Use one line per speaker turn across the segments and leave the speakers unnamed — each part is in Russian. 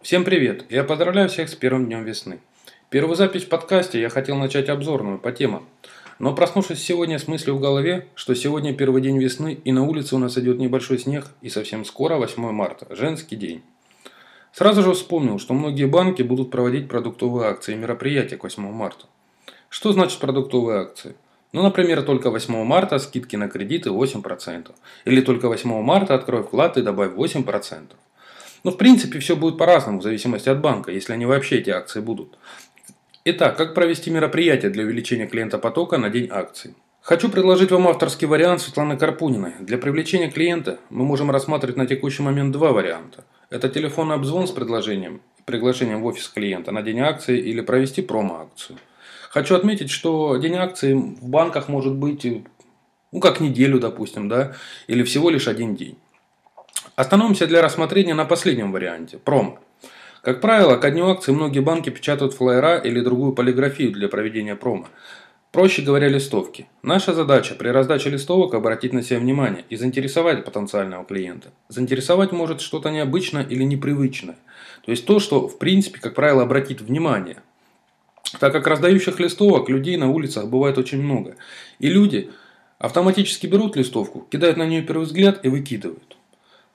Всем привет! Я поздравляю всех с первым днем весны. Первую запись в подкасте я хотел начать обзорную по темам. Но проснувшись сегодня с мыслью в голове, что сегодня первый день весны и на улице у нас идет небольшой снег и совсем скоро 8 марта, женский день. Сразу же вспомнил, что многие банки будут проводить продуктовые акции и мероприятия к 8 марта. Что значит продуктовые акции? Ну, например, только 8 марта скидки на кредиты 8%. Или только 8 марта открой вклад и добавь 8%. Ну, в принципе, все будет по-разному, в зависимости от банка, если они вообще эти акции будут. Итак, как провести мероприятие для увеличения клиентопотока на день акций? Хочу предложить вам авторский вариант Светланы Карпуниной. Для привлечения клиента мы можем рассматривать на текущий момент два варианта. Это телефонный обзвон с предложением, приглашением в офис клиента на день акции или провести промо-акцию. Хочу отметить, что день акции в банках может быть, ну, как неделю, допустим, да, или всего лишь один день. Остановимся для рассмотрения на последнем варианте – промо. Как правило, ко дню акции многие банки печатают флайера или другую полиграфию для проведения промо. Проще говоря, листовки. Наша задача при раздаче листовок обратить на себя внимание и заинтересовать потенциального клиента. Заинтересовать может что-то необычное или непривычное. То есть то, что в принципе, как правило, обратит внимание. Так как раздающих листовок людей на улицах бывает очень много. И люди автоматически берут листовку, кидают на нее первый взгляд и выкидывают.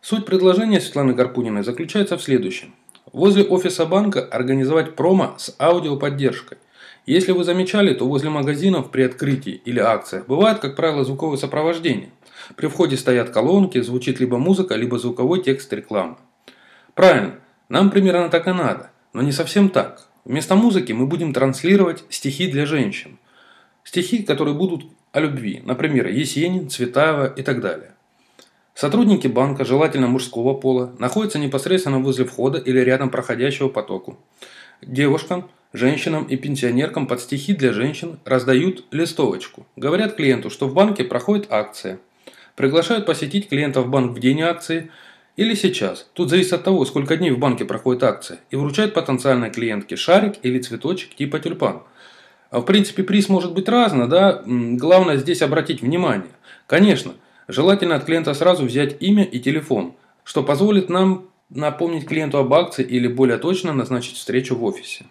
Суть предложения Светланы Гарпуниной заключается в следующем. Возле офиса банка организовать промо с аудиоподдержкой. Если вы замечали, то возле магазинов при открытии или акциях бывает, как правило, звуковое сопровождение. При входе стоят колонки, звучит либо музыка, либо звуковой текст рекламы. Правильно, нам примерно так и надо, но не совсем так. Вместо музыки мы будем транслировать стихи для женщин. Стихи, которые будут о любви, например, Есенин, Цветаева и так далее. Сотрудники банка, желательно мужского пола, находятся непосредственно возле входа или рядом проходящего потоку. Девушкам, женщинам и пенсионеркам под стихи для женщин раздают листовочку. Говорят клиенту, что в банке проходит акция. Приглашают посетить клиента в банк в день акции – или сейчас. Тут зависит от того, сколько дней в банке проходит акция. И вручает потенциальной клиентке шарик или цветочек типа тюльпан. А в принципе приз может быть разный, да? Главное здесь обратить внимание. Конечно, желательно от клиента сразу взять имя и телефон, что позволит нам напомнить клиенту об акции или более точно назначить встречу в офисе.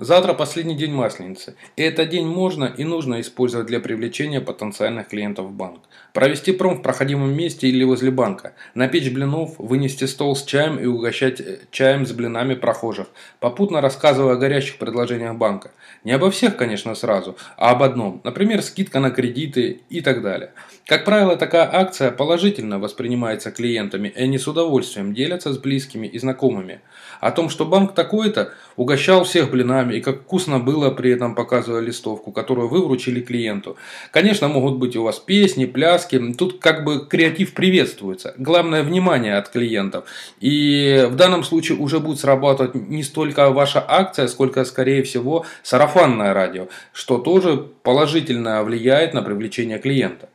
Завтра последний день Масленицы, и этот день можно и нужно использовать для привлечения потенциальных клиентов в банк. Провести пром в проходимом месте или возле банка, напечь блинов, вынести стол с чаем и угощать э, чаем с блинами прохожих, попутно рассказывая о горящих предложениях банка. Не обо всех, конечно, сразу, а об одном, например, скидка на кредиты и так далее. Как правило, такая акция положительно воспринимается клиентами, и они с удовольствием делятся с близкими и знакомыми. О том, что банк такой-то угощал всех блинами и как вкусно было при этом показывая листовку, которую вы вручили клиенту. Конечно, могут быть у вас песни, пляски, тут как бы креатив приветствуется. Главное внимание от клиентов. И в данном случае уже будет срабатывать не столько ваша акция, сколько скорее всего сарафанное радио, что тоже положительно влияет на привлечение клиента.